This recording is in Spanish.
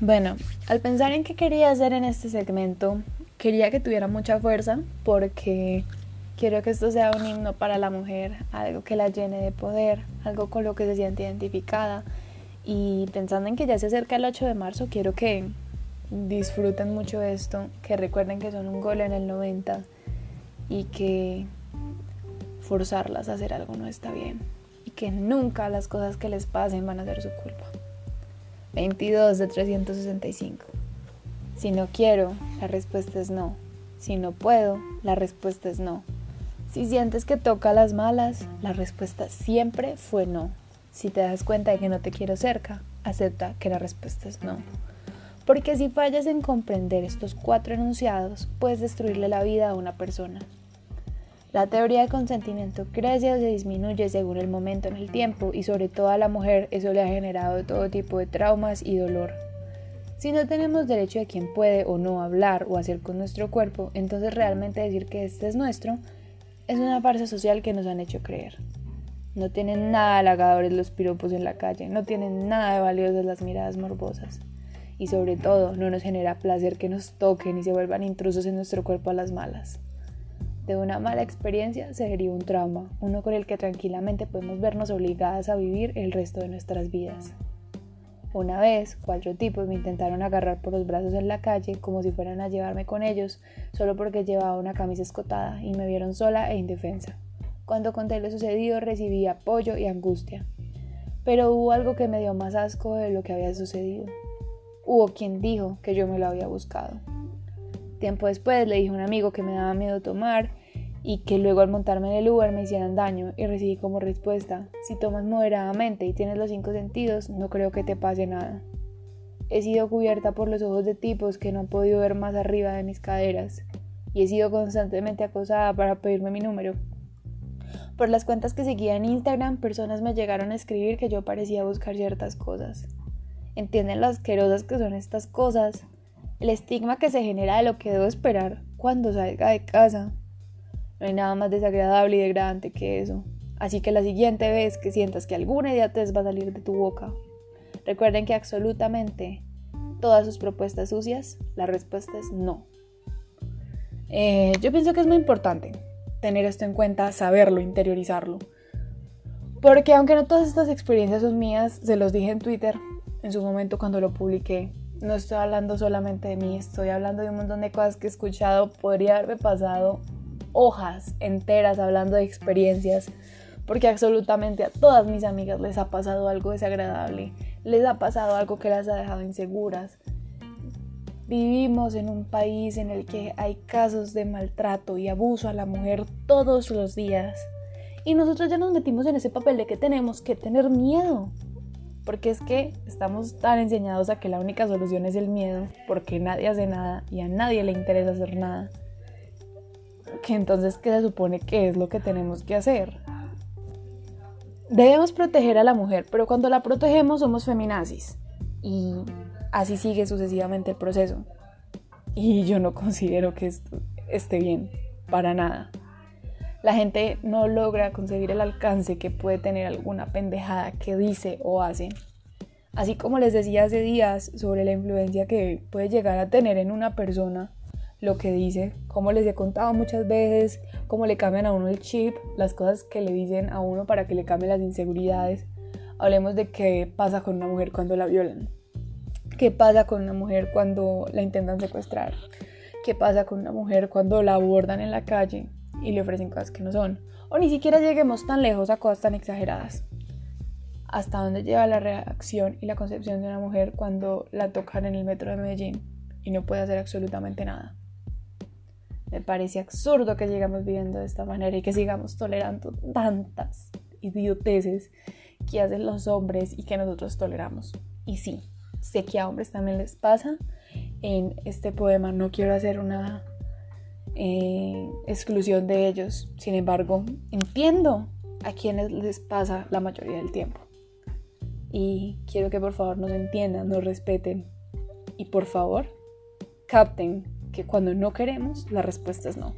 Bueno, al pensar en qué quería hacer en este segmento, quería que tuviera mucha fuerza porque quiero que esto sea un himno para la mujer, algo que la llene de poder, algo con lo que se siente identificada. Y pensando en que ya se acerca el 8 de marzo, quiero que disfruten mucho esto, que recuerden que son un gol en el 90 y que forzarlas a hacer algo no está bien y que nunca las cosas que les pasen van a ser su culpa. 22 de 365. Si no quiero, la respuesta es no. Si no puedo, la respuesta es no. Si sientes que toca las malas, la respuesta siempre fue no. Si te das cuenta de que no te quiero cerca, acepta que la respuesta es no. Porque si fallas en comprender estos cuatro enunciados, puedes destruirle la vida a una persona. La teoría de consentimiento crece o se disminuye según el momento en el tiempo y sobre todo a la mujer eso le ha generado todo tipo de traumas y dolor. Si no tenemos derecho de quién puede o no hablar o hacer con nuestro cuerpo, entonces realmente decir que este es nuestro es una farsa social que nos han hecho creer. No tienen nada halagadores los piropos en la calle, no tienen nada de valiosas las miradas morbosas. Y sobre todo, no nos genera placer que nos toquen y se vuelvan intrusos en nuestro cuerpo a las malas. De una mala experiencia se deriva un trauma, uno con el que tranquilamente podemos vernos obligadas a vivir el resto de nuestras vidas. Una vez, cuatro tipos me intentaron agarrar por los brazos en la calle como si fueran a llevarme con ellos, solo porque llevaba una camisa escotada y me vieron sola e indefensa. Cuando conté lo sucedido recibí apoyo y angustia. Pero hubo algo que me dio más asco de lo que había sucedido. Hubo quien dijo que yo me lo había buscado. Tiempo después le dije a un amigo que me daba miedo tomar y que luego al montarme en el Uber me hicieran daño y recibí como respuesta, si tomas moderadamente y tienes los cinco sentidos, no creo que te pase nada. He sido cubierta por los ojos de tipos que no han podido ver más arriba de mis caderas y he sido constantemente acosada para pedirme mi número. Por las cuentas que seguía en Instagram, personas me llegaron a escribir que yo parecía buscar ciertas cosas. ¿Entienden lo asquerosas que son estas cosas? El estigma que se genera de lo que debo esperar cuando salga de casa. No hay nada más desagradable y degradante que eso. Así que la siguiente vez que sientas que alguna idiotez va a salir de tu boca, recuerden que absolutamente todas sus propuestas sucias, la respuesta es no. Eh, yo pienso que es muy importante tener esto en cuenta, saberlo, interiorizarlo. Porque aunque no todas estas experiencias son mías, se los dije en Twitter en su momento cuando lo publiqué. No estoy hablando solamente de mí, estoy hablando de un montón de cosas que he escuchado. Podría haberme pasado hojas enteras hablando de experiencias, porque absolutamente a todas mis amigas les ha pasado algo desagradable, les ha pasado algo que las ha dejado inseguras. Vivimos en un país en el que hay casos de maltrato y abuso a la mujer todos los días. Y nosotros ya nos metimos en ese papel de que tenemos que tener miedo. Porque es que estamos tan enseñados a que la única solución es el miedo, porque nadie hace nada y a nadie le interesa hacer nada entonces, ¿qué se supone que es lo que tenemos que hacer? Debemos proteger a la mujer, pero cuando la protegemos somos feminazis. Y así sigue sucesivamente el proceso. Y yo no considero que esto esté bien, para nada. La gente no logra conseguir el alcance que puede tener alguna pendejada que dice o hace. Así como les decía hace días sobre la influencia que puede llegar a tener en una persona lo que dice, como les he contado muchas veces, cómo le cambian a uno el chip, las cosas que le dicen a uno para que le cambien las inseguridades. Hablemos de qué pasa con una mujer cuando la violan. ¿Qué pasa con una mujer cuando la intentan secuestrar? ¿Qué pasa con una mujer cuando la abordan en la calle y le ofrecen cosas que no son? O ni siquiera lleguemos tan lejos a cosas tan exageradas. ¿Hasta dónde lleva la reacción y la concepción de una mujer cuando la tocan en el metro de Medellín y no puede hacer absolutamente nada? Me parece absurdo que sigamos viviendo de esta manera y que sigamos tolerando tantas idioteces que hacen los hombres y que nosotros toleramos. Y sí, sé que a hombres también les pasa. En este poema no quiero hacer una eh, exclusión de ellos. Sin embargo, entiendo a quienes les pasa la mayoría del tiempo. Y quiero que por favor nos entiendan, nos respeten y por favor capten que cuando no queremos, la respuesta es no.